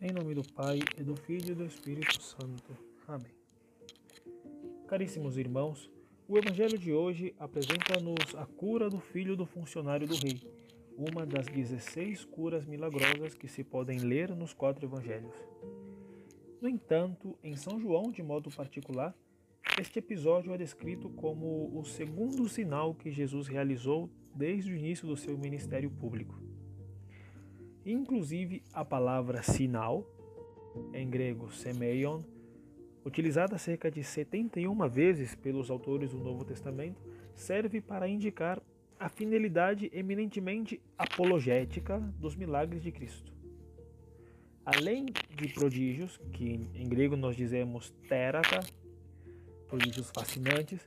Em nome do Pai, e do Filho e do Espírito Santo. Amém. Caríssimos irmãos, o Evangelho de hoje apresenta-nos a cura do filho do funcionário do rei, uma das 16 curas milagrosas que se podem ler nos quatro Evangelhos. No entanto, em São João, de modo particular, este episódio é descrito como o segundo sinal que Jesus realizou desde o início do seu ministério público. Inclusive, a palavra sinal, em grego semeion, utilizada cerca de 71 vezes pelos autores do Novo Testamento, serve para indicar a finalidade eminentemente apologética dos milagres de Cristo. Além de prodígios, que em grego nós dizemos terata, prodígios fascinantes,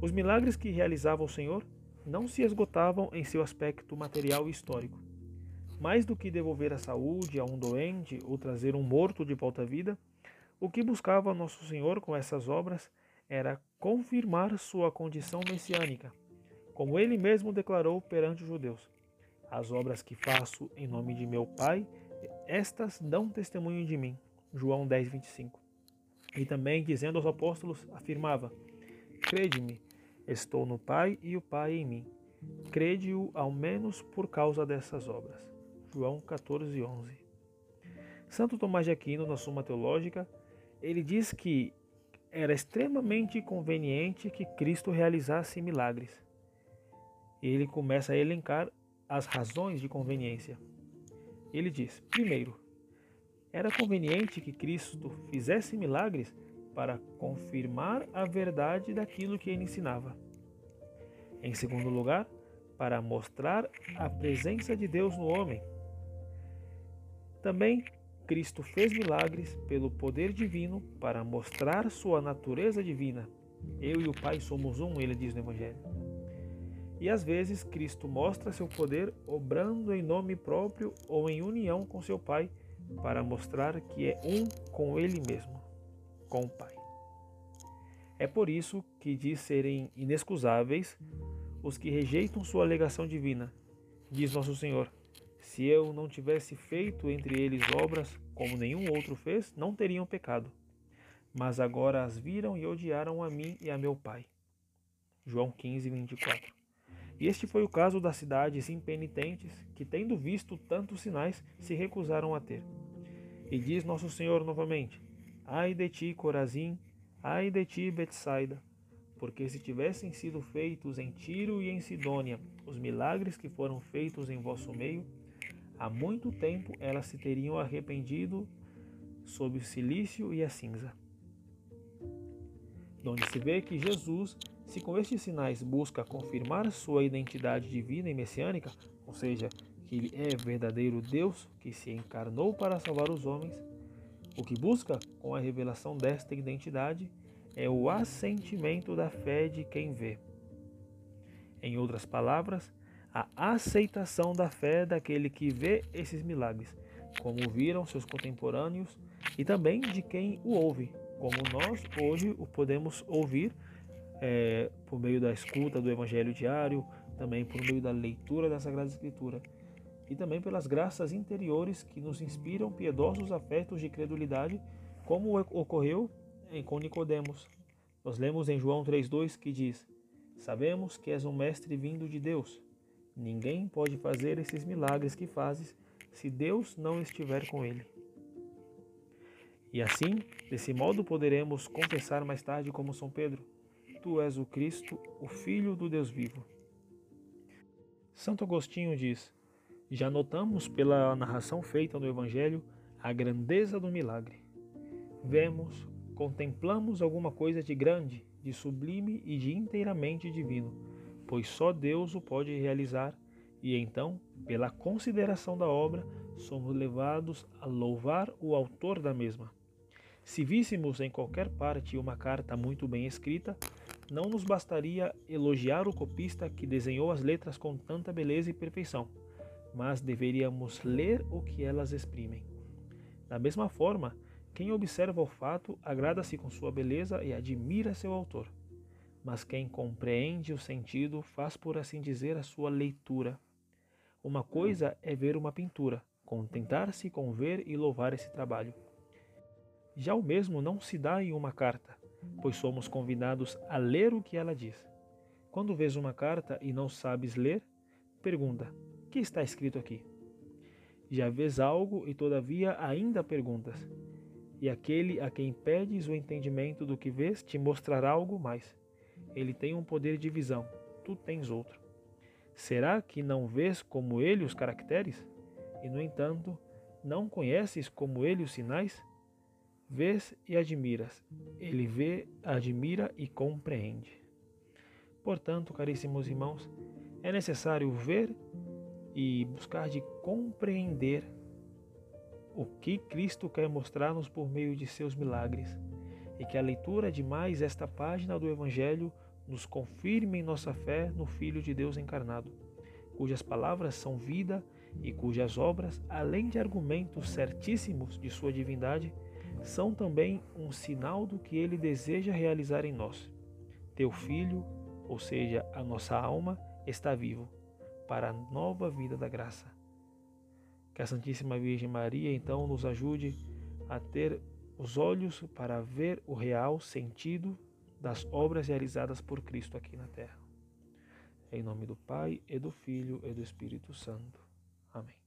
os milagres que realizava o Senhor não se esgotavam em seu aspecto material e histórico mais do que devolver a saúde a um doente ou trazer um morto de volta à vida, o que buscava Nosso Senhor com essas obras era confirmar sua condição messiânica, como ele mesmo declarou perante os judeus: As obras que faço em nome de meu Pai, estas dão testemunho de mim. João 10, 25. E também, dizendo aos apóstolos, afirmava: Crede-me, estou no Pai e o Pai em mim. Crede-o ao menos por causa dessas obras. João 14, 11. Santo Tomás de Aquino, na Suma Teológica, ele diz que era extremamente conveniente que Cristo realizasse milagres. Ele começa a elencar as razões de conveniência. Ele diz: primeiro, era conveniente que Cristo fizesse milagres para confirmar a verdade daquilo que ele ensinava. Em segundo lugar, para mostrar a presença de Deus no homem também Cristo fez milagres pelo poder divino para mostrar sua natureza divina. Eu e o Pai somos um, ele diz no Evangelho. E às vezes Cristo mostra seu poder obrando em nome próprio ou em união com seu Pai para mostrar que é um com ele mesmo, com o Pai. É por isso que diz serem inexcusáveis os que rejeitam sua alegação divina. Diz nosso Senhor: se eu não tivesse feito entre eles obras como nenhum outro fez, não teriam pecado. Mas agora as viram e odiaram a mim e a meu Pai. João 15, 24. E este foi o caso das cidades impenitentes que, tendo visto tantos sinais, se recusaram a ter. E diz Nosso Senhor novamente: Ai de ti, Corazim, ai de ti, Betsaida, porque se tivessem sido feitos em Tiro e em Sidônia os milagres que foram feitos em vosso meio, Há muito tempo elas se teriam arrependido sob o silício e a cinza. Onde se vê que Jesus, se com estes sinais busca confirmar sua identidade divina e messiânica, ou seja, que ele é verdadeiro Deus que se encarnou para salvar os homens, o que busca com a revelação desta identidade é o assentimento da fé de quem vê. Em outras palavras, aceitação da fé daquele que vê esses milagres, como viram seus contemporâneos e também de quem o ouve, como nós hoje o podemos ouvir é, por meio da escuta do Evangelho diário, também por meio da leitura da Sagrada Escritura e também pelas graças interiores que nos inspiram piedosos afetos de credulidade, como ocorreu com Nicodemos. Nós lemos em João 3:2 que diz: Sabemos que és um mestre vindo de Deus, Ninguém pode fazer esses milagres que fazes se Deus não estiver com ele. E assim, desse modo, poderemos confessar mais tarde, como São Pedro: Tu és o Cristo, o Filho do Deus vivo. Santo Agostinho diz: Já notamos pela narração feita no Evangelho a grandeza do milagre. Vemos, contemplamos alguma coisa de grande, de sublime e de inteiramente divino pois só Deus o pode realizar, e então, pela consideração da obra, somos levados a louvar o autor da mesma. Se víssemos em qualquer parte uma carta muito bem escrita, não nos bastaria elogiar o copista que desenhou as letras com tanta beleza e perfeição, mas deveríamos ler o que elas exprimem. Da mesma forma, quem observa o fato agrada-se com sua beleza e admira seu autor mas quem compreende o sentido faz, por assim dizer, a sua leitura. Uma coisa é ver uma pintura, contentar-se com ver e louvar esse trabalho. Já o mesmo não se dá em uma carta, pois somos convidados a ler o que ela diz. Quando vês uma carta e não sabes ler, pergunta: que está escrito aqui? Já vês algo e todavia ainda perguntas. E aquele a quem pedes o entendimento do que vês te mostrará algo mais. Ele tem um poder de visão, tu tens outro. Será que não vês como ele os caracteres? E, no entanto, não conheces como ele os sinais? Vês e admiras. Ele vê, admira e compreende. Portanto, caríssimos irmãos, é necessário ver e buscar de compreender o que Cristo quer mostrar-nos por meio de seus milagres, e que a leitura de mais esta página do Evangelho nos confirme em nossa fé no Filho de Deus encarnado, cujas palavras são vida e cujas obras, além de argumentos certíssimos de sua divindade, são também um sinal do que ele deseja realizar em nós. Teu Filho, ou seja, a nossa alma, está vivo para a nova vida da graça. Que a Santíssima Virgem Maria então nos ajude a ter os olhos para ver o real sentido das obras realizadas por Cristo aqui na terra. Em nome do Pai, e do Filho, e do Espírito Santo. Amém.